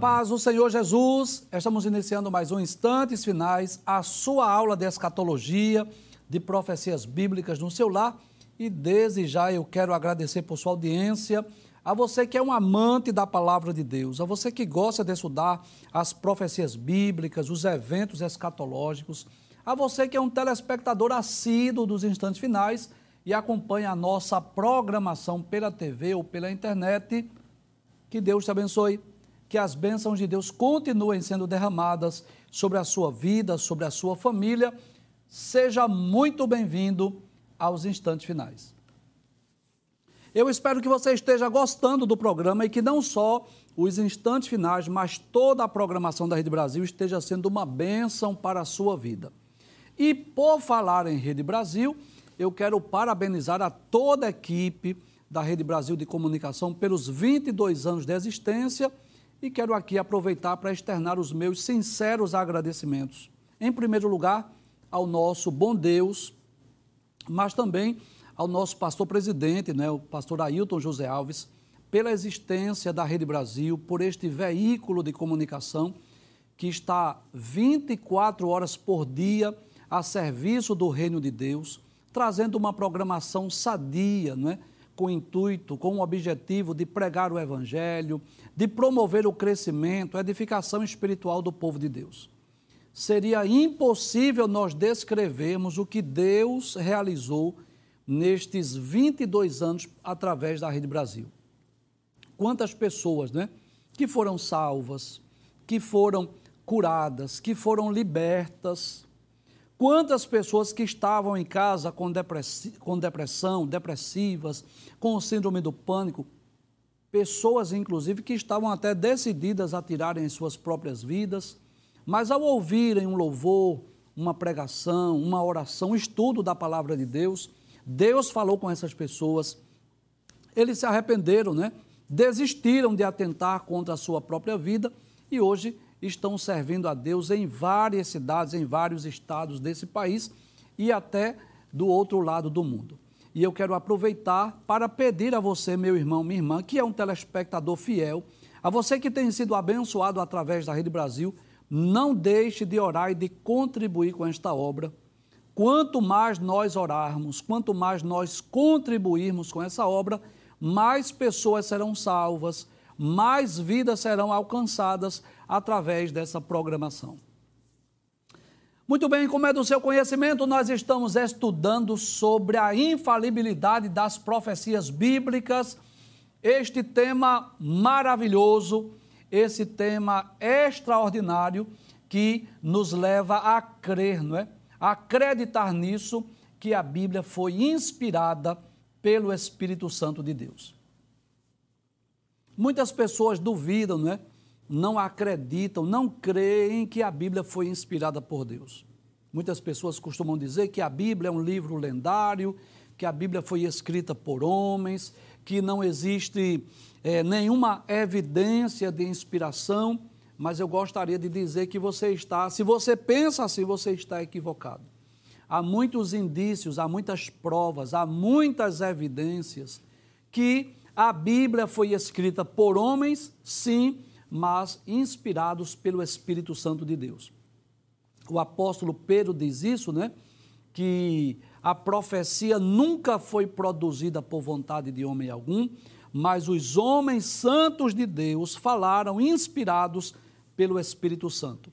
Paz do Senhor Jesus, estamos iniciando mais um Instantes Finais, a sua aula de escatologia, de profecias bíblicas no seu lar. E desde já eu quero agradecer por sua audiência, a você que é um amante da palavra de Deus, a você que gosta de estudar as profecias bíblicas, os eventos escatológicos, a você que é um telespectador assíduo dos Instantes Finais e acompanha a nossa programação pela TV ou pela internet. Que Deus te abençoe que as bênçãos de Deus continuem sendo derramadas sobre a sua vida, sobre a sua família. Seja muito bem-vindo aos instantes finais. Eu espero que você esteja gostando do programa e que não só os instantes finais, mas toda a programação da Rede Brasil esteja sendo uma bênção para a sua vida. E por falar em Rede Brasil, eu quero parabenizar a toda a equipe da Rede Brasil de Comunicação pelos 22 anos de existência e quero aqui aproveitar para externar os meus sinceros agradecimentos. Em primeiro lugar, ao nosso bom Deus, mas também ao nosso pastor presidente, né, o pastor Ailton José Alves, pela existência da Rede Brasil, por este veículo de comunicação que está 24 horas por dia a serviço do reino de Deus, trazendo uma programação sadia, não é? Com o intuito, com o objetivo de pregar o Evangelho, de promover o crescimento, a edificação espiritual do povo de Deus. Seria impossível nós descrevermos o que Deus realizou nestes 22 anos através da Rede Brasil. Quantas pessoas, né, que foram salvas, que foram curadas, que foram libertas, Quantas pessoas que estavam em casa com, com depressão, depressivas, com síndrome do pânico, pessoas inclusive que estavam até decididas a tirarem suas próprias vidas, mas ao ouvirem um louvor, uma pregação, uma oração, um estudo da palavra de Deus, Deus falou com essas pessoas, eles se arrependeram, né? Desistiram de atentar contra a sua própria vida e hoje estão servindo a Deus em várias cidades, em vários estados desse país e até do outro lado do mundo. E eu quero aproveitar para pedir a você, meu irmão, minha irmã, que é um telespectador fiel, a você que tem sido abençoado através da Rede Brasil, não deixe de orar e de contribuir com esta obra. Quanto mais nós orarmos, quanto mais nós contribuirmos com essa obra, mais pessoas serão salvas, mais vidas serão alcançadas através dessa programação. Muito bem, como é do seu conhecimento, nós estamos estudando sobre a infalibilidade das profecias bíblicas, este tema maravilhoso, esse tema extraordinário que nos leva a crer, não é? A acreditar nisso que a Bíblia foi inspirada pelo Espírito Santo de Deus. Muitas pessoas duvidam, não é? não acreditam, não creem que a Bíblia foi inspirada por Deus. Muitas pessoas costumam dizer que a Bíblia é um livro lendário, que a Bíblia foi escrita por homens, que não existe é, nenhuma evidência de inspiração, mas eu gostaria de dizer que você está, se você pensa assim, você está equivocado. Há muitos indícios, há muitas provas, há muitas evidências que a Bíblia foi escrita por homens, sim, mas inspirados pelo Espírito Santo de Deus. O apóstolo Pedro diz isso, né? Que a profecia nunca foi produzida por vontade de homem algum, mas os homens santos de Deus falaram inspirados pelo Espírito Santo.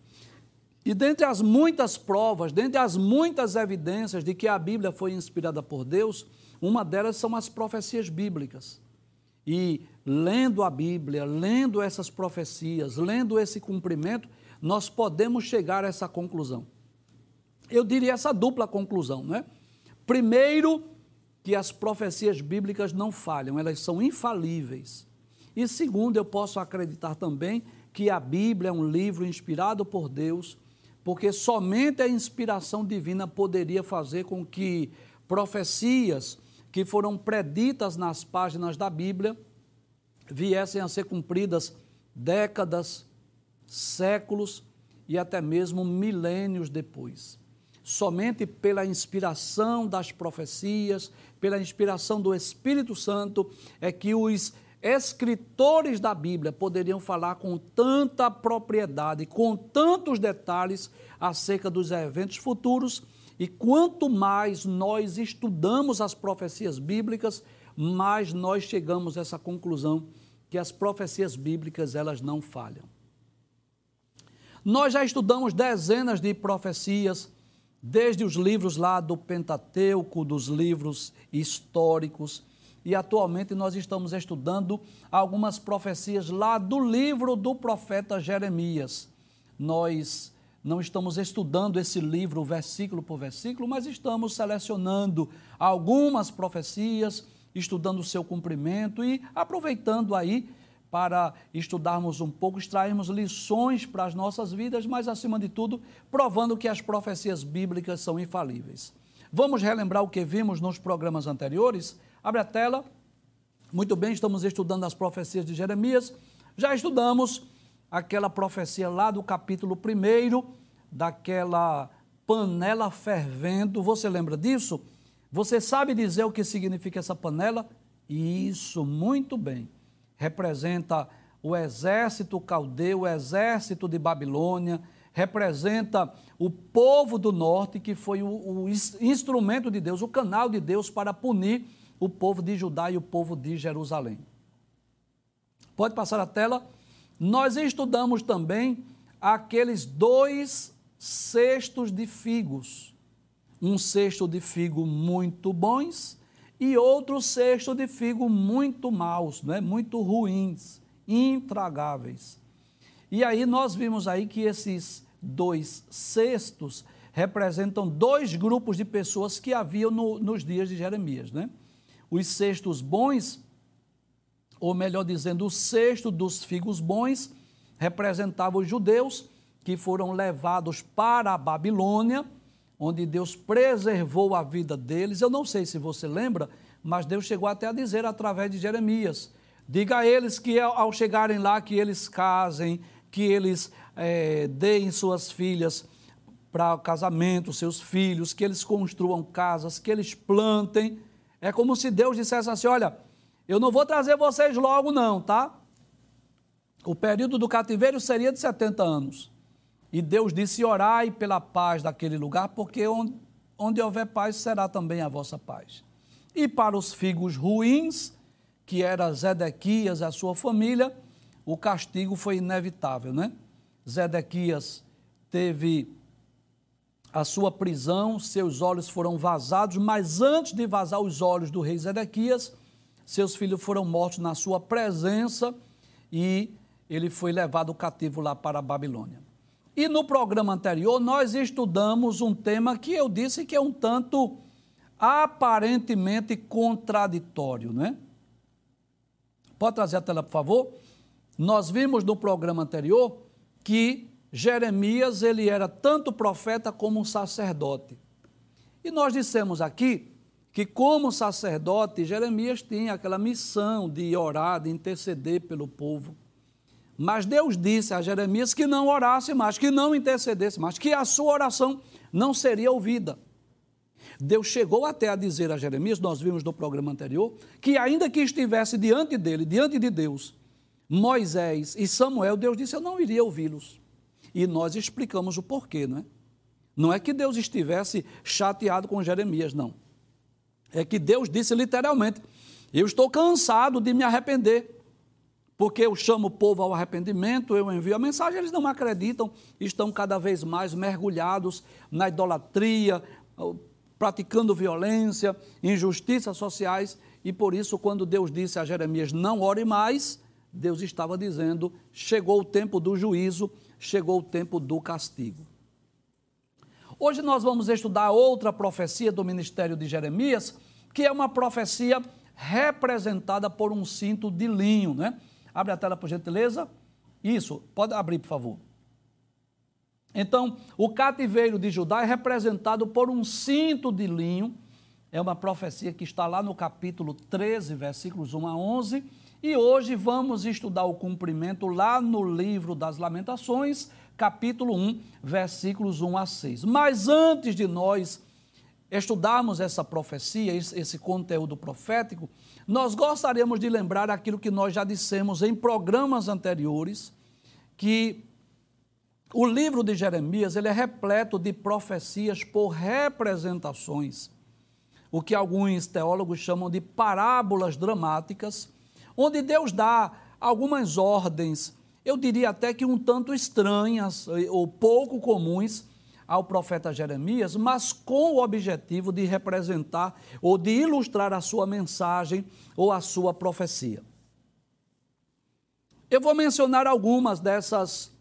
E dentre as muitas provas, dentre as muitas evidências de que a Bíblia foi inspirada por Deus, uma delas são as profecias bíblicas. E lendo a Bíblia, lendo essas profecias, lendo esse cumprimento, nós podemos chegar a essa conclusão. Eu diria essa dupla conclusão, né? Primeiro, que as profecias bíblicas não falham, elas são infalíveis. E segundo, eu posso acreditar também que a Bíblia é um livro inspirado por Deus, porque somente a inspiração divina poderia fazer com que profecias que foram preditas nas páginas da Bíblia viessem a ser cumpridas décadas, séculos e até mesmo milênios depois. Somente pela inspiração das profecias, pela inspiração do Espírito Santo, é que os escritores da Bíblia poderiam falar com tanta propriedade, com tantos detalhes acerca dos eventos futuros, e quanto mais nós estudamos as profecias bíblicas, mais nós chegamos a essa conclusão que as profecias bíblicas elas não falham. Nós já estudamos dezenas de profecias, desde os livros lá do Pentateuco, dos livros históricos, e atualmente nós estamos estudando algumas profecias lá do livro do profeta Jeremias. Nós não estamos estudando esse livro versículo por versículo, mas estamos selecionando algumas profecias, estudando o seu cumprimento e aproveitando aí para estudarmos um pouco, extrairmos lições para as nossas vidas, mas acima de tudo, provando que as profecias bíblicas são infalíveis. Vamos relembrar o que vimos nos programas anteriores? Abre a tela. Muito bem, estamos estudando as profecias de Jeremias. Já estudamos aquela profecia lá do capítulo 1, daquela panela fervendo. Você lembra disso? Você sabe dizer o que significa essa panela? Isso, muito bem. Representa o exército caldeu, o exército de Babilônia, representa o povo do norte, que foi o, o instrumento de Deus, o canal de Deus para punir o povo de Judá e o povo de Jerusalém. Pode passar a tela. Nós estudamos também aqueles dois cestos de figos. Um cesto de figo muito bons e outro cesto de figo muito maus, né? muito ruins, intragáveis. E aí nós vimos aí que esses dois cestos representam dois grupos de pessoas que haviam no, nos dias de Jeremias. Né? Os cestos bons, ou melhor dizendo, o cesto dos figos bons, representava os judeus que foram levados para a Babilônia, onde Deus preservou a vida deles. Eu não sei se você lembra, mas Deus chegou até a dizer através de Jeremias: diga a eles que ao chegarem lá, que eles casem, que eles é, deem suas filhas para casamento, seus filhos, que eles construam casas, que eles plantem. É como se Deus dissesse assim: olha, eu não vou trazer vocês logo, não, tá? O período do cativeiro seria de 70 anos. E Deus disse: orai pela paz daquele lugar, porque onde, onde houver paz será também a vossa paz. E para os figos ruins, que era Zedequias e a sua família, o castigo foi inevitável, né? Zedequias teve a sua prisão, seus olhos foram vazados, mas antes de vazar os olhos do rei Zedequias, seus filhos foram mortos na sua presença e ele foi levado cativo lá para a Babilônia. E no programa anterior nós estudamos um tema que eu disse que é um tanto aparentemente contraditório, né? Pode trazer a tela, por favor? Nós vimos no programa anterior que Jeremias ele era tanto profeta como um sacerdote. E nós dissemos aqui que como sacerdote, Jeremias tinha aquela missão de orar, de interceder pelo povo. Mas Deus disse a Jeremias que não orasse mais, que não intercedesse mais, que a sua oração não seria ouvida. Deus chegou até a dizer a Jeremias, nós vimos no programa anterior, que ainda que estivesse diante dele, diante de Deus, Moisés e Samuel, Deus disse: Eu não iria ouvi-los. E nós explicamos o porquê, não é? Não é que Deus estivesse chateado com Jeremias, não. É que Deus disse literalmente: Eu estou cansado de me arrepender, porque eu chamo o povo ao arrependimento, eu envio a mensagem, eles não acreditam, estão cada vez mais mergulhados na idolatria, praticando violência, injustiças sociais, e por isso, quando Deus disse a Jeremias: Não ore mais, Deus estava dizendo: chegou o tempo do juízo, chegou o tempo do castigo. Hoje nós vamos estudar outra profecia do ministério de Jeremias, que é uma profecia representada por um cinto de linho, né? Abre a tela, por gentileza. Isso, pode abrir, por favor. Então, o cativeiro de Judá é representado por um cinto de linho. É uma profecia que está lá no capítulo 13, versículos 1 a 11 e hoje vamos estudar o cumprimento lá no livro das Lamentações, capítulo 1, versículos 1 a 6. Mas antes de nós estudarmos essa profecia, esse conteúdo profético, nós gostaríamos de lembrar aquilo que nós já dissemos em programas anteriores, que o livro de Jeremias ele é repleto de profecias por representações, o que alguns teólogos chamam de parábolas dramáticas, onde Deus dá algumas ordens, eu diria até que um tanto estranhas ou pouco comuns ao profeta Jeremias, mas com o objetivo de representar ou de ilustrar a sua mensagem ou a sua profecia. Eu vou mencionar algumas dessas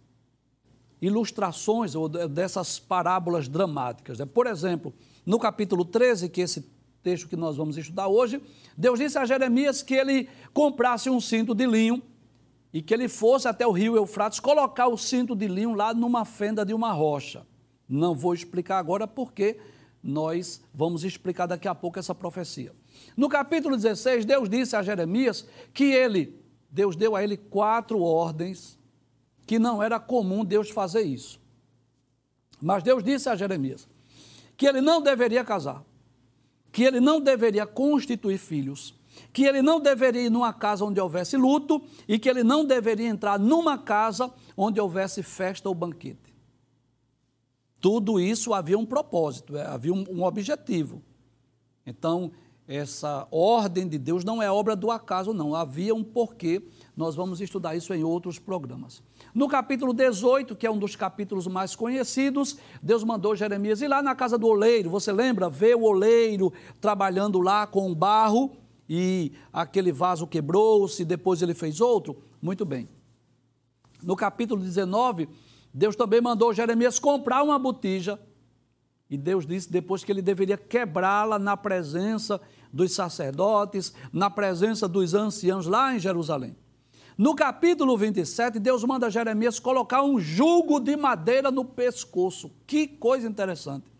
ilustrações ou dessas parábolas dramáticas. Né? Por exemplo, no capítulo 13, que é esse texto que nós vamos estudar hoje, Deus disse a Jeremias que ele comprasse um cinto de linho e que ele fosse até o rio Eufrates colocar o cinto de linho lá numa fenda de uma rocha. Não vou explicar agora porque nós vamos explicar daqui a pouco essa profecia. No capítulo 16, Deus disse a Jeremias que ele, Deus deu a ele quatro ordens, que não era comum Deus fazer isso. Mas Deus disse a Jeremias que ele não deveria casar, que ele não deveria constituir filhos, que ele não deveria ir numa casa onde houvesse luto e que ele não deveria entrar numa casa onde houvesse festa ou banquete. Tudo isso havia um propósito, é, havia um, um objetivo. Então, essa ordem de Deus não é obra do acaso, não. Havia um porquê. Nós vamos estudar isso em outros programas. No capítulo 18, que é um dos capítulos mais conhecidos, Deus mandou Jeremias ir lá na casa do oleiro. Você lembra? Ver o oleiro trabalhando lá com o barro e aquele vaso quebrou-se, depois ele fez outro? Muito bem. No capítulo 19, Deus também mandou Jeremias comprar uma botija. E Deus disse depois que ele deveria quebrá-la na presença dos sacerdotes, na presença dos anciãos lá em Jerusalém. No capítulo 27, Deus manda Jeremias colocar um jugo de madeira no pescoço. Que coisa interessante.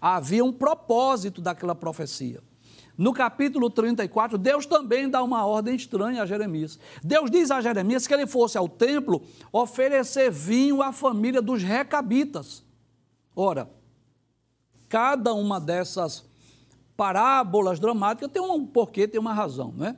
Havia um propósito daquela profecia. No capítulo 34, Deus também dá uma ordem estranha a Jeremias. Deus diz a Jeremias que ele fosse ao templo oferecer vinho à família dos recabitas. Ora, cada uma dessas parábolas dramáticas tem um porquê, tem uma razão, né?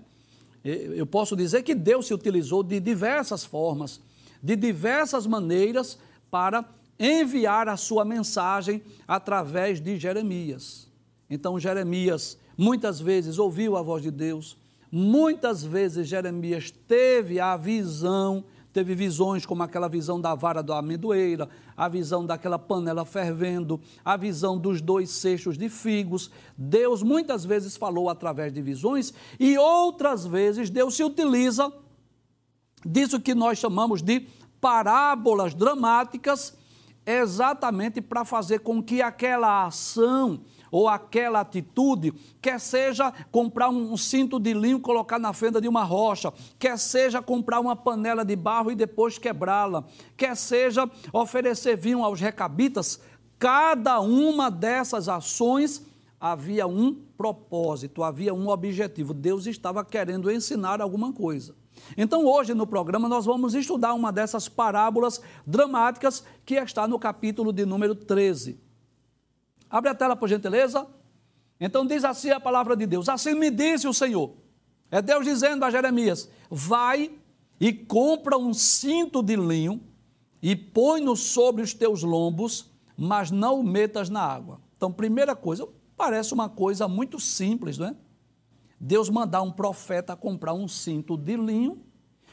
Eu posso dizer que Deus se utilizou de diversas formas, de diversas maneiras para enviar a sua mensagem através de Jeremias. Então, Jeremias muitas vezes ouviu a voz de Deus, muitas vezes Jeremias teve a visão, teve visões como aquela visão da vara da amendoeira, a visão daquela panela fervendo, a visão dos dois cestos de figos. Deus muitas vezes falou através de visões e outras vezes Deus se utiliza disso que nós chamamos de parábolas dramáticas, exatamente para fazer com que aquela ação ou aquela atitude, quer seja comprar um cinto de linho, colocar na fenda de uma rocha, quer seja comprar uma panela de barro e depois quebrá-la, quer seja oferecer vinho aos recabitas, cada uma dessas ações havia um propósito, havia um objetivo. Deus estava querendo ensinar alguma coisa. Então, hoje no programa, nós vamos estudar uma dessas parábolas dramáticas que está no capítulo de número 13. Abre a tela, por gentileza. Então diz assim a palavra de Deus: Assim me disse o Senhor. É Deus dizendo a Jeremias: Vai e compra um cinto de linho e põe-no sobre os teus lombos, mas não o metas na água. Então, primeira coisa, parece uma coisa muito simples, não é? Deus mandar um profeta comprar um cinto de linho,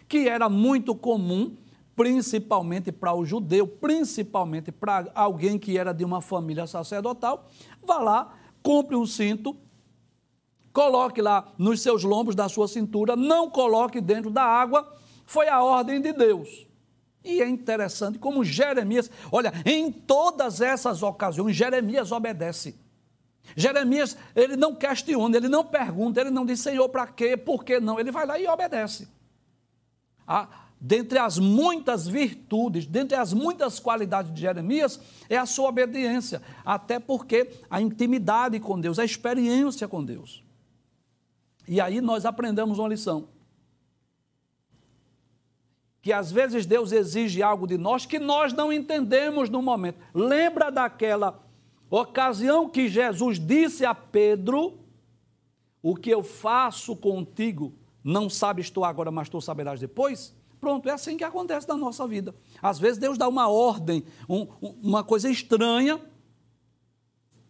que era muito comum principalmente para o judeu, principalmente para alguém que era de uma família sacerdotal, vá lá, compre um cinto, coloque lá nos seus lombos da sua cintura, não coloque dentro da água, foi a ordem de Deus. E é interessante como Jeremias, olha, em todas essas ocasiões, Jeremias obedece. Jeremias, ele não questiona, ele não pergunta, ele não diz, Senhor, para quê, por que não? Ele vai lá e obedece. A, dentre as muitas virtudes, dentre as muitas qualidades de Jeremias, é a sua obediência, até porque a intimidade com Deus, a experiência com Deus. E aí nós aprendemos uma lição. Que às vezes Deus exige algo de nós que nós não entendemos no momento. Lembra daquela ocasião que Jesus disse a Pedro: O que eu faço contigo, não sabes tu agora, mas tu saberás depois. Pronto, é assim que acontece na nossa vida. Às vezes Deus dá uma ordem, um, uma coisa estranha,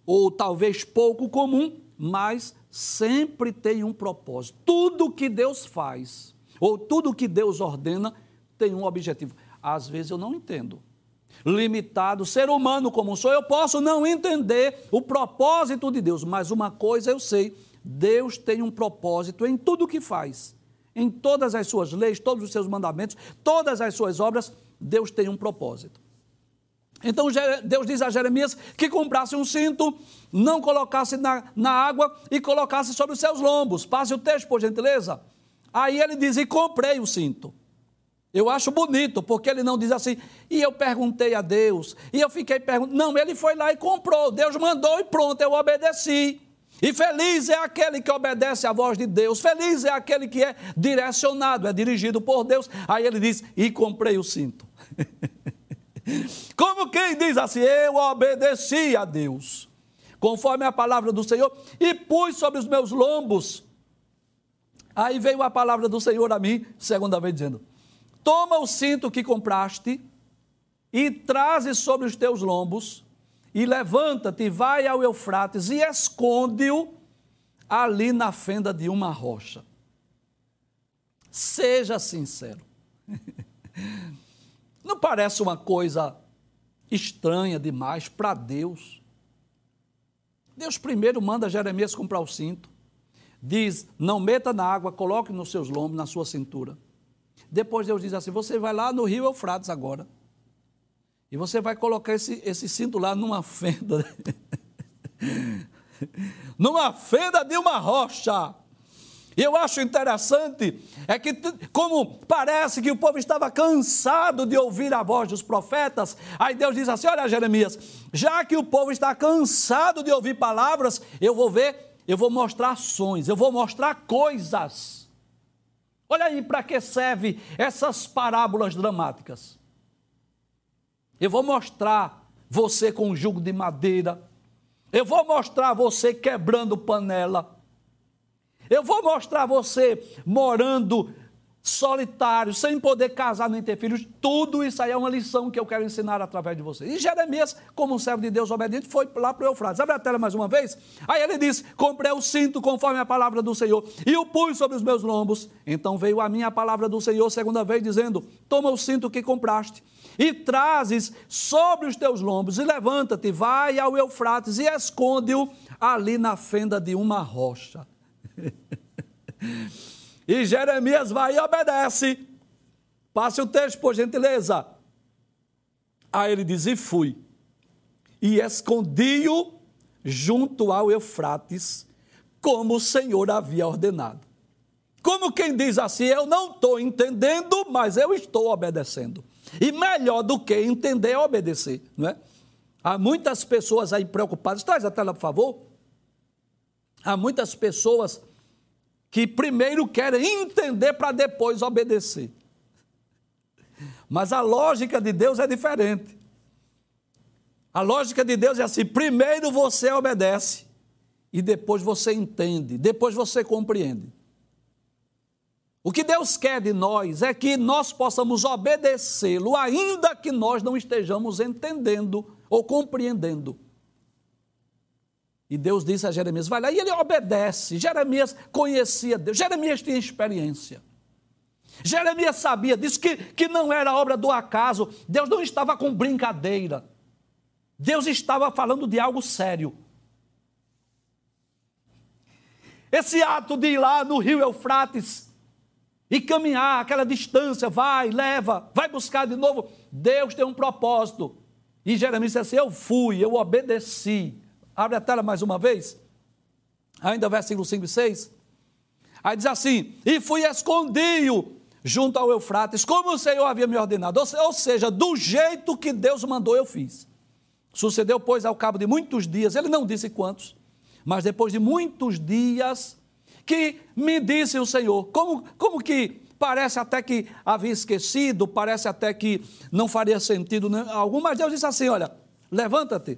ou talvez pouco comum, mas sempre tem um propósito. Tudo que Deus faz, ou tudo que Deus ordena, tem um objetivo. Às vezes eu não entendo. Limitado, ser humano como sou, eu posso não entender o propósito de Deus, mas uma coisa eu sei: Deus tem um propósito em tudo que faz. Em todas as suas leis, todos os seus mandamentos, todas as suas obras, Deus tem um propósito. Então Deus diz a Jeremias que comprasse um cinto, não colocasse na, na água e colocasse sobre os seus lombos. Passe o texto, por gentileza. Aí ele diz: E comprei o cinto. Eu acho bonito, porque ele não diz assim, e eu perguntei a Deus, e eu fiquei perguntando. Não, ele foi lá e comprou, Deus mandou e pronto, eu obedeci. E feliz é aquele que obedece à voz de Deus, feliz é aquele que é direcionado, é dirigido por Deus. Aí ele diz: E comprei o cinto. Como quem diz assim: Eu obedeci a Deus, conforme a palavra do Senhor, e pus sobre os meus lombos. Aí veio a palavra do Senhor a mim, segunda vez, dizendo: Toma o cinto que compraste e traze sobre os teus lombos, e levanta-te, vai ao Eufrates e esconde-o ali na fenda de uma rocha. Seja sincero. Não parece uma coisa estranha demais para Deus? Deus primeiro manda Jeremias comprar o cinto. Diz: não meta na água, coloque nos seus lombos, na sua cintura. Depois Deus diz assim: você vai lá no rio Eufrates agora. E você vai colocar esse, esse cinto lá numa fenda. numa fenda de uma rocha. E eu acho interessante é que como parece que o povo estava cansado de ouvir a voz dos profetas, aí Deus diz assim: "Olha, Jeremias, já que o povo está cansado de ouvir palavras, eu vou ver, eu vou mostrar ações, eu vou mostrar coisas. Olha aí para que serve essas parábolas dramáticas. Eu vou mostrar você com um jugo de madeira. Eu vou mostrar você quebrando panela. Eu vou mostrar você morando solitário, sem poder casar nem ter filhos. Tudo isso aí é uma lição que eu quero ensinar através de você. E Jeremias, como um servo de Deus obediente, foi lá para o Eufrates. Abre a tela mais uma vez. Aí ele disse: Comprei o cinto conforme a palavra do Senhor e o pus sobre os meus lombos. Então veio a minha palavra do Senhor, segunda vez, dizendo: Toma o cinto que compraste e trazes sobre os teus lombos e levanta-te, vai ao Eufrates e esconde-o ali na fenda de uma rocha. e Jeremias vai e obedece. Passe o texto, por gentileza. Aí ele diz: E fui, e escondi-o junto ao Eufrates, como o Senhor havia ordenado. Como quem diz assim, eu não estou entendendo, mas eu estou obedecendo. E melhor do que entender é obedecer, não é? Há muitas pessoas aí preocupadas. Traz a tela, por favor. Há muitas pessoas que primeiro querem entender para depois obedecer. Mas a lógica de Deus é diferente. A lógica de Deus é assim: primeiro você obedece e depois você entende, depois você compreende. O que Deus quer de nós é que nós possamos obedecê-lo, ainda que nós não estejamos entendendo ou compreendendo. E Deus disse a Jeremias: vai lá. E ele obedece. Jeremias conhecia Deus. Jeremias tinha experiência. Jeremias sabia, disse que, que não era obra do acaso. Deus não estava com brincadeira. Deus estava falando de algo sério. Esse ato de ir lá no rio Eufrates e caminhar aquela distância, vai, leva, vai buscar de novo. Deus tem um propósito. E Jeremias disse assim: Eu fui, eu obedeci. Abre a tela mais uma vez. Ainda versículo 5 e 6. Aí diz assim: E fui escondido junto ao Eufrates, como o Senhor havia me ordenado. Ou seja, do jeito que Deus mandou, eu fiz. Sucedeu, pois, ao cabo de muitos dias, ele não disse quantos, mas depois de muitos dias, que me disse o Senhor, como, como que parece até que havia esquecido, parece até que não faria sentido algum, mas Deus disse assim: olha, levanta-te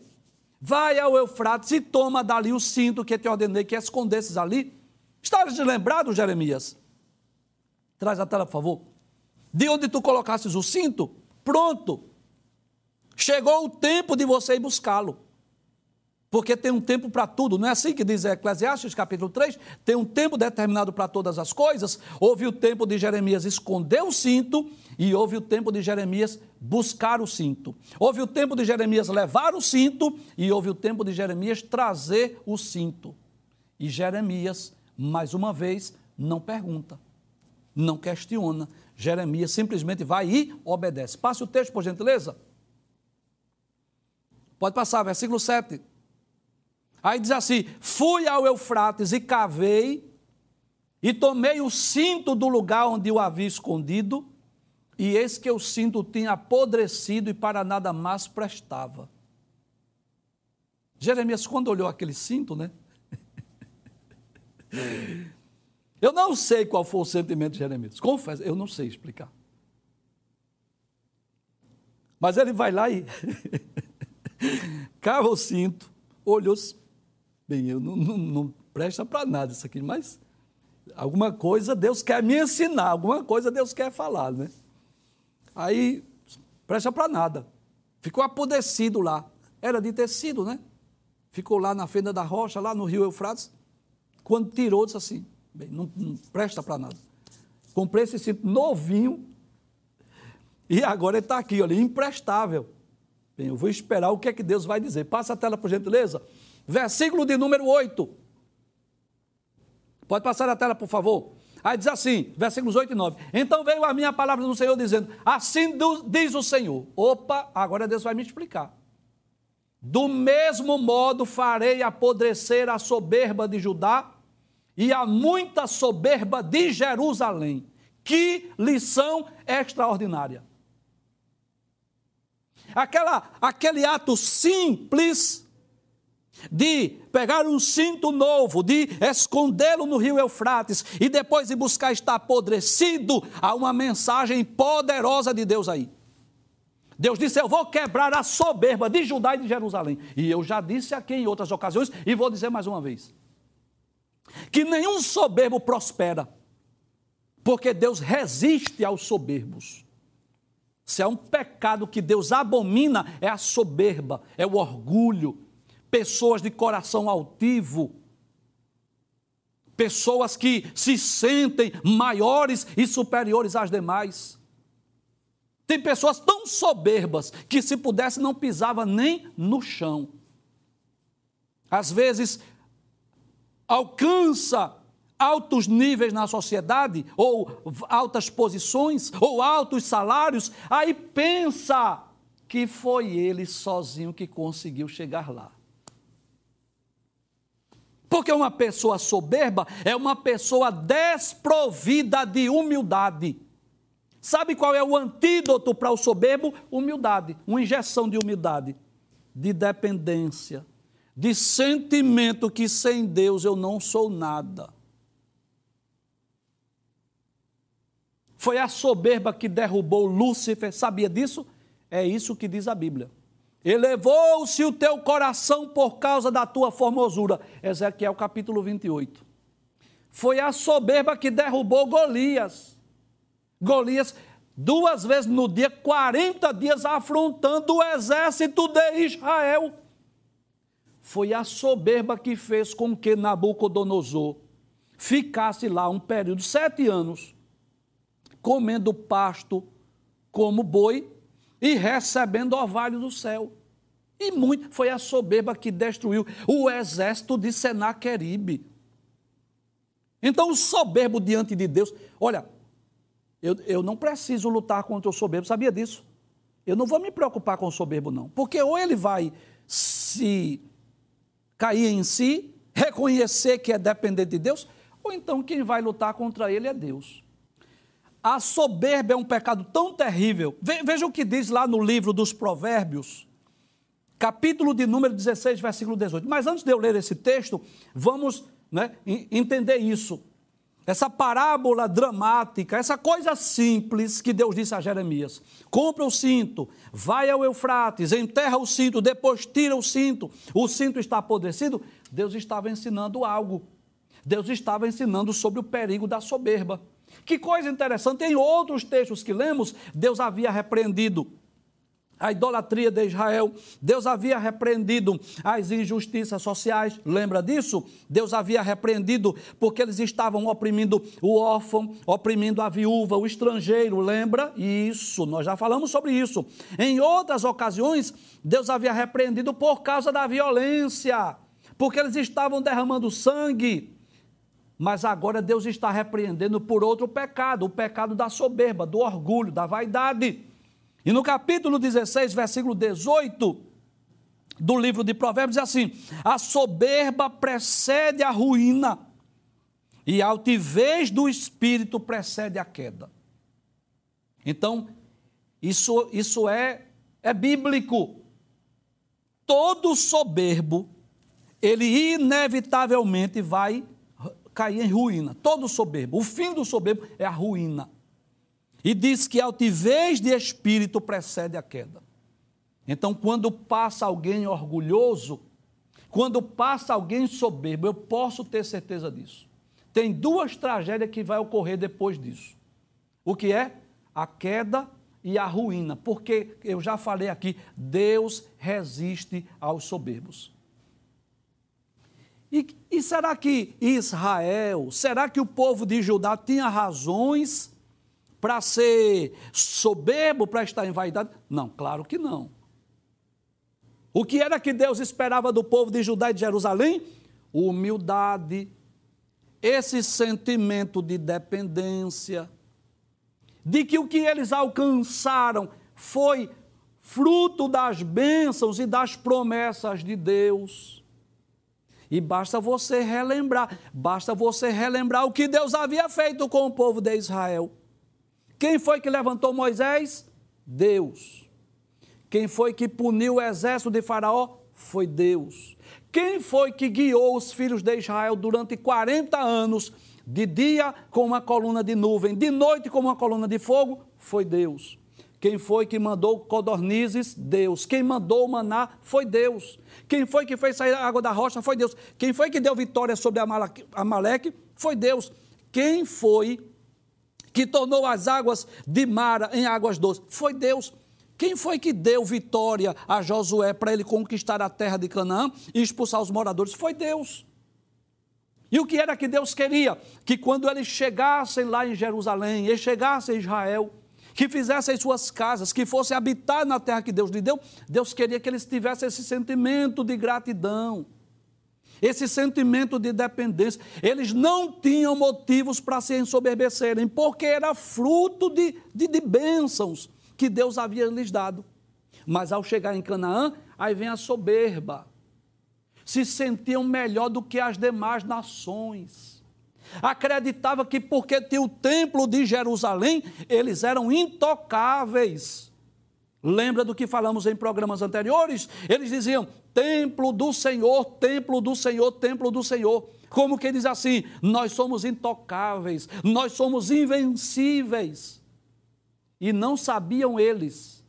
Vai ao Eufrates e toma dali o cinto que te ordenei que escondesses ali. Estás lembrado, Jeremias? Traz a tela, por favor. De onde tu colocasses o cinto, pronto. Chegou o tempo de você ir buscá-lo. Porque tem um tempo para tudo, não é assim que diz Eclesiastes capítulo 3? Tem um tempo determinado para todas as coisas. Houve o tempo de Jeremias esconder o cinto e houve o tempo de Jeremias buscar o cinto. Houve o tempo de Jeremias levar o cinto e houve o tempo de Jeremias trazer o cinto. E Jeremias, mais uma vez, não pergunta, não questiona. Jeremias simplesmente vai e obedece. Passe o texto, por gentileza. Pode passar, versículo 7. Aí diz assim: Fui ao Eufrates e cavei, e tomei o cinto do lugar onde o havia escondido, e eis que o cinto tinha apodrecido e para nada mais prestava. Jeremias, quando olhou aquele cinto, né? Eu não sei qual foi o sentimento de Jeremias. Confesso, eu não sei explicar. Mas ele vai lá e cava o cinto, olhou, Bem, eu não, não, não presta para nada isso aqui, mas alguma coisa Deus quer me ensinar, alguma coisa Deus quer falar, né? Aí, presta para nada. Ficou apodrecido lá. Era de tecido, né? Ficou lá na fenda da rocha, lá no rio Eufrates. Quando tirou, disse assim: bem, não, não presta para nada. Comprei esse cinto novinho e agora ele está aqui, olha, imprestável. Bem, eu vou esperar o que é que Deus vai dizer. Passa a tela, por gentileza versículo de número 8. Pode passar a tela, por favor. Aí diz assim, versículos 8 e 9. Então veio a minha palavra do Senhor dizendo: Assim diz o Senhor. Opa, agora Deus vai me explicar. Do mesmo modo farei apodrecer a soberba de Judá e a muita soberba de Jerusalém. Que lição extraordinária. Aquela, aquele ato simples de pegar um cinto novo, de escondê-lo no rio Eufrates e depois de buscar estar apodrecido, há uma mensagem poderosa de Deus aí. Deus disse: Eu vou quebrar a soberba de Judá e de Jerusalém. E eu já disse aqui em outras ocasiões e vou dizer mais uma vez: que nenhum soberbo prospera, porque Deus resiste aos soberbos. Se é um pecado que Deus abomina, é a soberba, é o orgulho, pessoas de coração altivo, pessoas que se sentem maiores e superiores às demais. Tem pessoas tão soberbas que, se pudesse, não pisava nem no chão. Às vezes, alcança altos níveis na sociedade, ou altas posições, ou altos salários, aí pensa que foi ele sozinho que conseguiu chegar lá. Porque uma pessoa soberba é uma pessoa desprovida de humildade. Sabe qual é o antídoto para o soberbo? Humildade, uma injeção de humildade, de dependência, de sentimento que sem Deus eu não sou nada. Foi a soberba que derrubou Lúcifer, sabia disso? É isso que diz a Bíblia. Elevou-se o teu coração por causa da tua formosura. Ezequiel capítulo 28. Foi a soberba que derrubou Golias. Golias, duas vezes no dia, 40 dias afrontando o exército de Israel. Foi a soberba que fez com que Nabucodonosor ficasse lá um período de sete anos, comendo pasto como boi e recebendo orvalho do céu. E muito foi a soberba que destruiu o exército de Senaqueribe. Então, o soberbo diante de Deus, olha, eu, eu não preciso lutar contra o soberbo, sabia disso? Eu não vou me preocupar com o soberbo, não. Porque ou ele vai se cair em si, reconhecer que é dependente de Deus, ou então quem vai lutar contra ele é Deus. A soberba é um pecado tão terrível. Veja o que diz lá no livro dos Provérbios, capítulo de número 16, versículo 18. Mas antes de eu ler esse texto, vamos né, entender isso. essa parábola dramática, essa coisa simples que Deus disse a Jeremias: compra o cinto, vai ao Eufrates, enterra o cinto, depois tira o cinto, o cinto está apodrecido. Deus estava ensinando algo. Deus estava ensinando sobre o perigo da soberba. Que coisa interessante, em outros textos que lemos, Deus havia repreendido a idolatria de Israel. Deus havia repreendido as injustiças sociais, lembra disso? Deus havia repreendido porque eles estavam oprimindo o órfão, oprimindo a viúva, o estrangeiro, lembra? Isso, nós já falamos sobre isso. Em outras ocasiões, Deus havia repreendido por causa da violência, porque eles estavam derramando sangue. Mas agora Deus está repreendendo por outro pecado, o pecado da soberba, do orgulho, da vaidade. E no capítulo 16, versículo 18 do livro de Provérbios, diz assim: A soberba precede a ruína, e a altivez do espírito precede a queda. Então, isso, isso é, é bíblico. Todo soberbo, ele inevitavelmente vai cair em ruína. Todo soberbo. O fim do soberbo é a ruína. E diz que a altivez de espírito precede a queda. Então, quando passa alguém orgulhoso, quando passa alguém soberbo, eu posso ter certeza disso. Tem duas tragédias que vai ocorrer depois disso. O que é? A queda e a ruína. Porque eu já falei aqui, Deus resiste aos soberbos. E, e será que Israel, será que o povo de Judá tinha razões para ser soberbo, para estar em vaidade? Não, claro que não. O que era que Deus esperava do povo de Judá e de Jerusalém? Humildade, esse sentimento de dependência, de que o que eles alcançaram foi fruto das bênçãos e das promessas de Deus. E basta você relembrar, basta você relembrar o que Deus havia feito com o povo de Israel. Quem foi que levantou Moisés? Deus. Quem foi que puniu o exército de Faraó? Foi Deus. Quem foi que guiou os filhos de Israel durante 40 anos, de dia com uma coluna de nuvem, de noite com uma coluna de fogo? Foi Deus. Quem foi que mandou codornizes? Deus. Quem mandou o maná? Foi Deus. Quem foi que fez sair a água da rocha? Foi Deus. Quem foi que deu vitória sobre Amaleque? Foi Deus. Quem foi que tornou as águas de Mara em águas doces? Foi Deus. Quem foi que deu vitória a Josué para ele conquistar a terra de Canaã e expulsar os moradores? Foi Deus. E o que era que Deus queria? Que quando eles chegassem lá em Jerusalém, eles chegassem em Israel, que fizessem suas casas, que fossem habitar na terra que Deus lhe deu, Deus queria que eles tivessem esse sentimento de gratidão esse sentimento de dependência. Eles não tinham motivos para se ensoberbecerem, porque era fruto de, de, de bênçãos que Deus havia lhes dado. Mas ao chegar em Canaã, aí vem a soberba. Se sentiam melhor do que as demais nações. Acreditava que porque tinha o templo de Jerusalém, eles eram intocáveis. Lembra do que falamos em programas anteriores? Eles diziam: templo do Senhor, templo do Senhor, templo do Senhor. Como que diz assim? Nós somos intocáveis, nós somos invencíveis. E não sabiam eles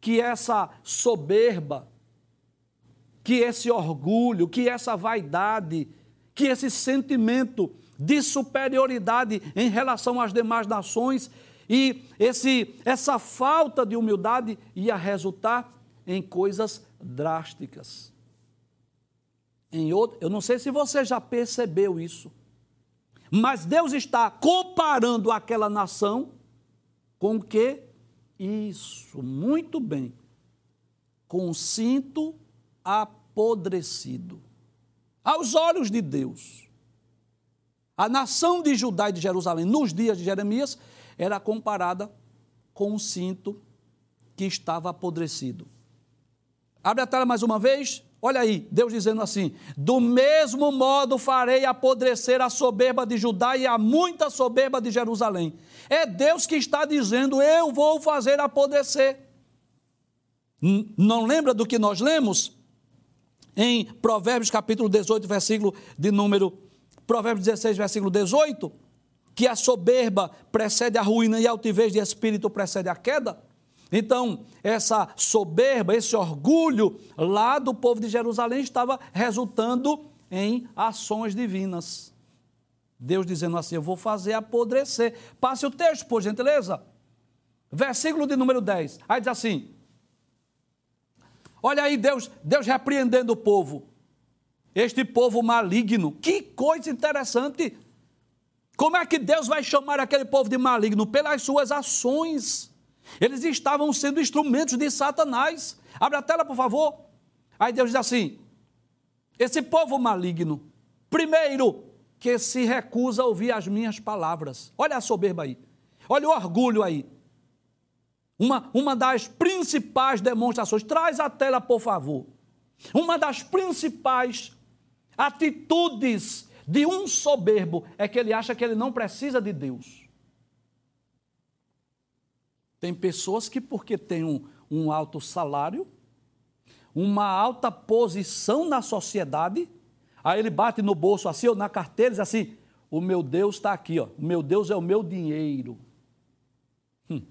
que essa soberba, que esse orgulho, que essa vaidade, que esse sentimento de superioridade em relação às demais nações e esse, essa falta de humildade ia resultar em coisas drásticas. Em outro, eu não sei se você já percebeu isso, mas Deus está comparando aquela nação com o que? Isso, muito bem. Com cinto apodrecido. Aos olhos de Deus. A nação de Judá e de Jerusalém, nos dias de Jeremias, era comparada com um cinto que estava apodrecido. Abre a tela mais uma vez. Olha aí, Deus dizendo assim: Do mesmo modo farei apodrecer a soberba de Judá e a muita soberba de Jerusalém. É Deus que está dizendo: Eu vou fazer apodrecer. Não lembra do que nós lemos? Em Provérbios capítulo 18, versículo de número. Provérbios 16, versículo 18 que a soberba precede a ruína e a altivez de espírito precede a queda? Então, essa soberba, esse orgulho lá do povo de Jerusalém estava resultando em ações divinas. Deus dizendo assim: Eu vou fazer apodrecer. Passe o texto, por gentileza. Versículo de número 10. Aí diz assim: Olha aí, Deus, Deus repreendendo o povo. Este povo maligno. Que coisa interessante. Como é que Deus vai chamar aquele povo de maligno? Pelas suas ações. Eles estavam sendo instrumentos de Satanás. Abre a tela, por favor. Aí Deus diz assim: esse povo maligno, primeiro, que se recusa a ouvir as minhas palavras. Olha a soberba aí. Olha o orgulho aí. Uma, uma das principais demonstrações, traz a tela, por favor. Uma das principais atitudes de um soberbo é que ele acha que ele não precisa de Deus. Tem pessoas que, porque têm um, um alto salário, uma alta posição na sociedade, aí ele bate no bolso assim, ou na carteira, diz assim: o meu Deus está aqui, ó. o meu Deus é o meu dinheiro. Hum.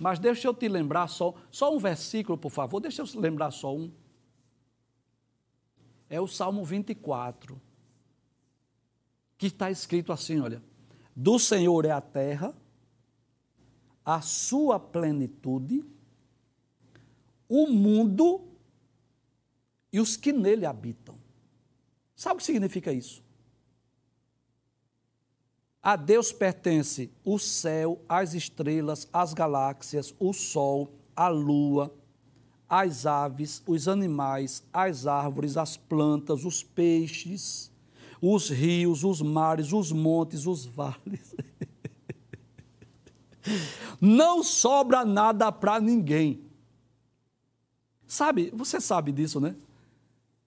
Mas deixa eu te lembrar só, só um versículo, por favor, deixa eu lembrar só um. É o Salmo 24, que está escrito assim: olha, do Senhor é a terra a sua plenitude, o mundo e os que nele habitam. Sabe o que significa isso? A Deus pertence o céu, as estrelas, as galáxias, o sol, a lua, as aves, os animais, as árvores, as plantas, os peixes, os rios, os mares, os montes, os vales. Não sobra nada para ninguém. Sabe, você sabe disso, né?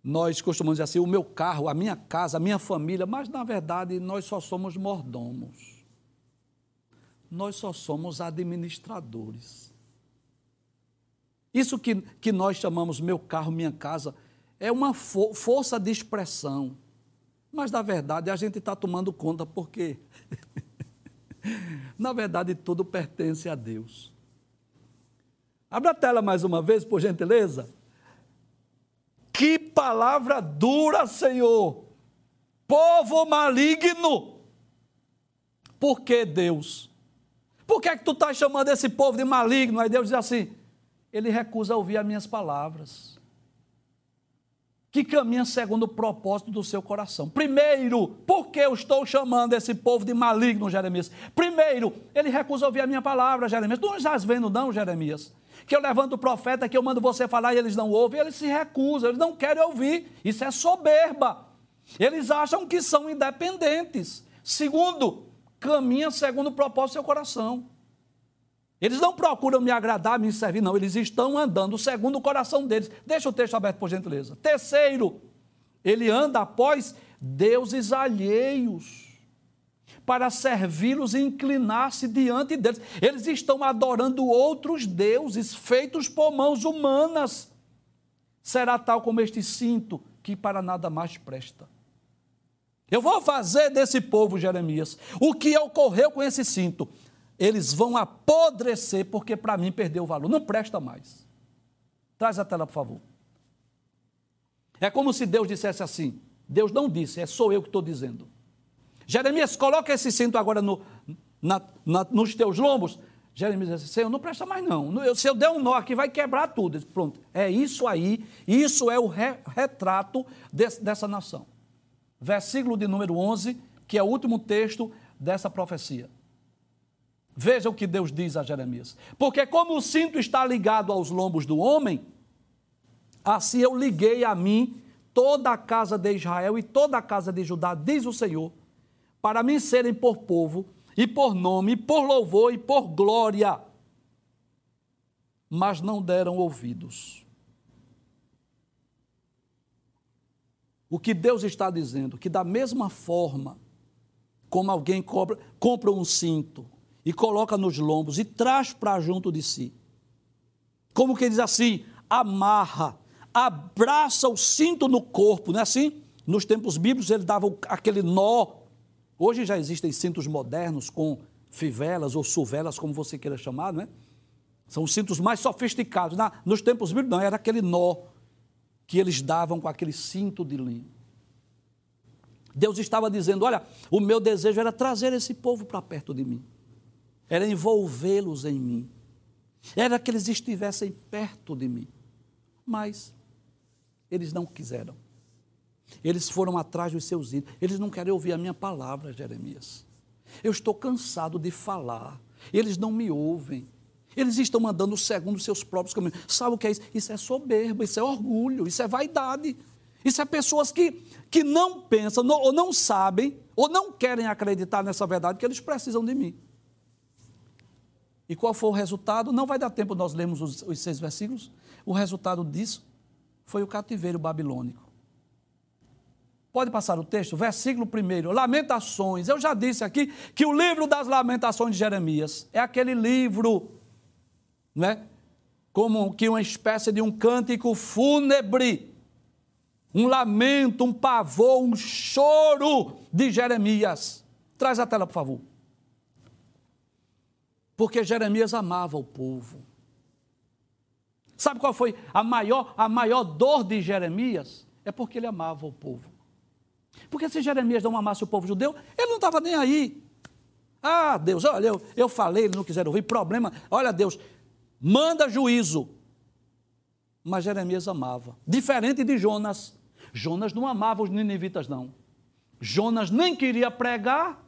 Nós costumamos dizer assim: o meu carro, a minha casa, a minha família, mas na verdade nós só somos mordomos. Nós só somos administradores. Isso que, que nós chamamos meu carro, minha casa, é uma fo força de expressão. Mas na verdade a gente está tomando conta porque Na verdade, tudo pertence a Deus. Abra a tela mais uma vez, por gentileza. Que palavra dura, Senhor! Povo maligno! Por que Deus? Por que, é que tu está chamando esse povo de maligno? Aí Deus diz assim: ele recusa ouvir as minhas palavras que caminha segundo o propósito do seu coração. Primeiro, por que eu estou chamando esse povo de maligno, Jeremias? Primeiro, ele recusa ouvir a minha palavra, Jeremias. Tu não estás vendo, não, Jeremias? Que eu levanto o profeta, que eu mando você falar e eles não ouvem, eles se recusam, eles não querem ouvir. Isso é soberba. Eles acham que são independentes. Segundo, caminha segundo o propósito do seu coração. Eles não procuram me agradar, me servir, não. Eles estão andando segundo o coração deles. Deixa o texto aberto, por gentileza. Terceiro, ele anda após deuses alheios para servi-los e inclinar-se diante deles. Eles estão adorando outros deuses feitos por mãos humanas. Será tal como este cinto que para nada mais presta. Eu vou fazer desse povo, Jeremias, o que ocorreu com esse cinto eles vão apodrecer, porque para mim perdeu o valor. Não presta mais. Traz a tela, por favor. É como se Deus dissesse assim: Deus não disse, é sou eu que estou dizendo. Jeremias, coloca esse cinto agora no, na, na, nos teus lombos. Jeremias disse: Senhor, não presta mais não. Se eu der um nó aqui, vai quebrar tudo. Disse, Pronto, é isso aí. Isso é o re, retrato desse, dessa nação. Versículo de número 11, que é o último texto dessa profecia. Veja o que Deus diz a Jeremias. Porque como o cinto está ligado aos lombos do homem, assim eu liguei a mim toda a casa de Israel e toda a casa de Judá, diz o Senhor, para mim serem por povo, e por nome, e por louvor, e por glória. Mas não deram ouvidos. O que Deus está dizendo, que da mesma forma como alguém compra, compra um cinto, e coloca nos lombos e traz para junto de si. Como que diz assim? Amarra, abraça o cinto no corpo, não é assim? Nos tempos bíblicos ele dava aquele nó Hoje já existem cintos modernos com fivelas ou suvelas, como você queira chamar, não é? São os cintos mais sofisticados. Na, nos tempos bíblicos, não, era aquele nó que eles davam com aquele cinto de linho. Deus estava dizendo: Olha, o meu desejo era trazer esse povo para perto de mim, era envolvê-los em mim, era que eles estivessem perto de mim. Mas eles não quiseram. Eles foram atrás dos seus ídolos. Eles não querem ouvir a minha palavra, Jeremias. Eu estou cansado de falar. Eles não me ouvem. Eles estão mandando segundo os seus próprios caminhos. Sabe o que é isso? Isso é soberba, isso é orgulho, isso é vaidade. Isso é pessoas que, que não pensam, ou não sabem, ou não querem acreditar nessa verdade, que eles precisam de mim. E qual foi o resultado? Não vai dar tempo nós lermos os, os seis versículos. O resultado disso foi o cativeiro babilônico. Pode passar o texto? Versículo 1. Lamentações. Eu já disse aqui que o livro das Lamentações de Jeremias é aquele livro, né? Como que uma espécie de um cântico fúnebre, um lamento, um pavor, um choro de Jeremias. Traz a tela, por favor. Porque Jeremias amava o povo. Sabe qual foi a maior, a maior dor de Jeremias? É porque ele amava o povo. Porque se Jeremias não amasse o povo judeu, ele não estava nem aí. Ah, Deus, olha, eu, eu falei, eles não quiseram ouvir, problema. Olha, Deus, manda juízo. Mas Jeremias amava. Diferente de Jonas. Jonas não amava os ninivitas, não. Jonas nem queria pregar.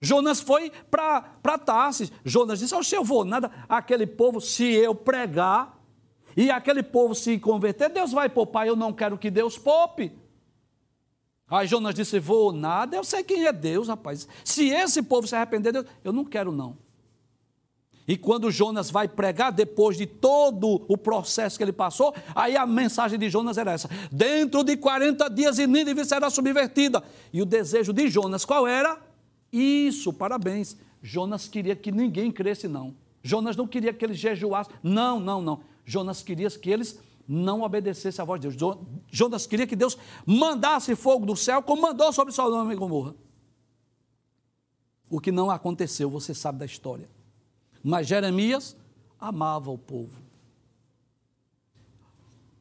Jonas foi para Tarsis. Jonas disse: Oxe, eu vou nada. Aquele povo, se eu pregar e aquele povo se converter, Deus vai poupar. Eu não quero que Deus poupe. Aí Jonas disse: Vou nada, eu sei quem é Deus, rapaz. Se esse povo se arrepender, Deus, eu não quero, não. E quando Jonas vai pregar, depois de todo o processo que ele passou, aí a mensagem de Jonas era essa: dentro de 40 dias Nínive será subvertida. E o desejo de Jonas qual era? Isso, parabéns. Jonas queria que ninguém cresce, não. Jonas não queria que eles jejuassem. Não, não, não. Jonas queria que eles não obedecesse à voz de Deus. Jonas queria que Deus mandasse fogo do céu, como mandou sobre Sodoma e Gomorra. O que não aconteceu, você sabe da história. Mas Jeremias amava o povo.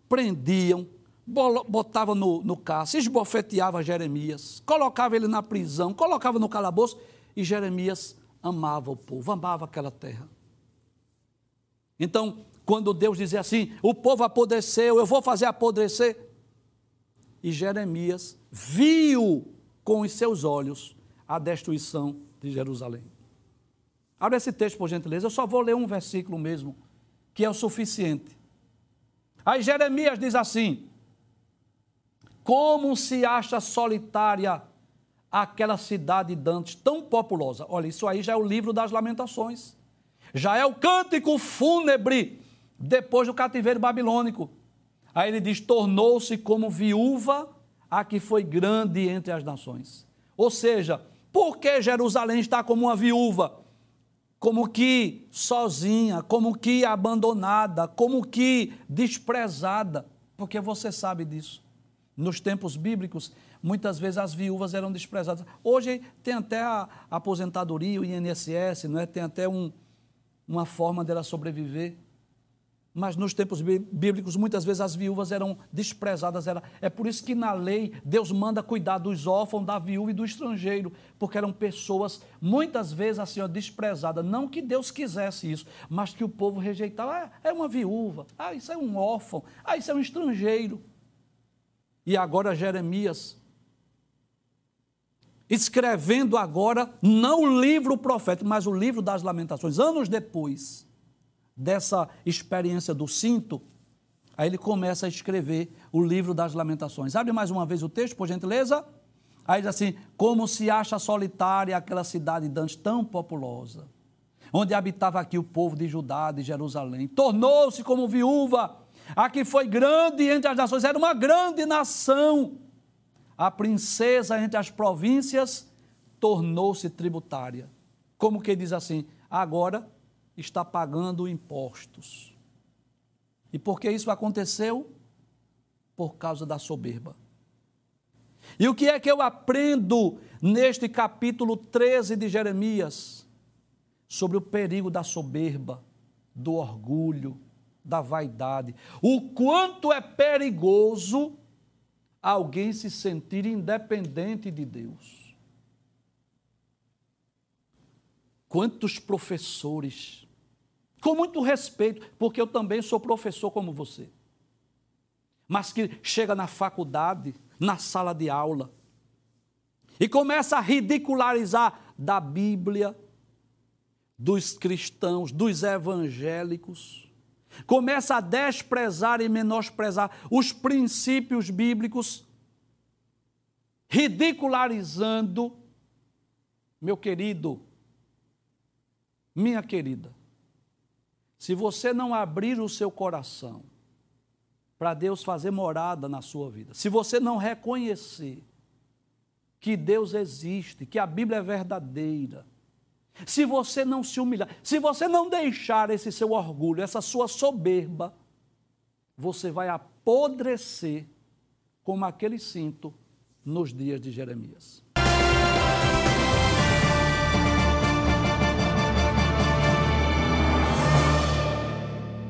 Prendiam, botava no, no carro, esbofeteava Jeremias, colocava ele na prisão, colocava no calabouço, e Jeremias amava o povo, amava aquela terra. Então, quando Deus dizia assim: o povo apodreceu, eu vou fazer apodrecer. E Jeremias viu com os seus olhos a destruição de Jerusalém. Abre esse texto, por gentileza. Eu só vou ler um versículo mesmo, que é o suficiente. Aí Jeremias diz assim: Como se acha solitária aquela cidade dantes tão populosa? Olha, isso aí já é o livro das Lamentações. Já é o cântico fúnebre depois do cativeiro babilônico. Aí ele diz: tornou-se como viúva a que foi grande entre as nações. Ou seja, por que Jerusalém está como uma viúva? Como que sozinha, como que abandonada, como que desprezada? Porque você sabe disso. Nos tempos bíblicos, muitas vezes as viúvas eram desprezadas. Hoje tem até a aposentadoria, o INSS, não é? tem até um, uma forma dela sobreviver. Mas nos tempos bíblicos, muitas vezes as viúvas eram desprezadas. Era, é por isso que na lei Deus manda cuidar dos órfãos, da viúva e do estrangeiro, porque eram pessoas, muitas vezes, assim, ó, desprezadas. Não que Deus quisesse isso, mas que o povo rejeitava. Ah, é uma viúva, ah, isso é um órfão, ah, isso é um estrangeiro. E agora Jeremias, escrevendo agora, não o livro profético, mas o livro das lamentações, anos depois dessa experiência do cinto, aí ele começa a escrever o livro das lamentações. Abre mais uma vez o texto, por gentileza. Aí diz assim: Como se acha solitária aquela cidade dantes tão populosa, onde habitava aqui o povo de Judá, de Jerusalém, tornou-se como viúva, a que foi grande entre as nações, era uma grande nação. A princesa entre as províncias tornou-se tributária. Como que diz assim? Agora está pagando impostos. E por que isso aconteceu? Por causa da soberba. E o que é que eu aprendo neste capítulo 13 de Jeremias? Sobre o perigo da soberba, do orgulho, da vaidade. O quanto é perigoso alguém se sentir independente de Deus. Quantos professores, com muito respeito, porque eu também sou professor como você, mas que chega na faculdade, na sala de aula, e começa a ridicularizar da Bíblia, dos cristãos, dos evangélicos, começa a desprezar e menosprezar os princípios bíblicos, ridicularizando, meu querido, minha querida, se você não abrir o seu coração para Deus fazer morada na sua vida, se você não reconhecer que Deus existe, que a Bíblia é verdadeira, se você não se humilhar, se você não deixar esse seu orgulho, essa sua soberba, você vai apodrecer como aquele cinto nos dias de Jeremias.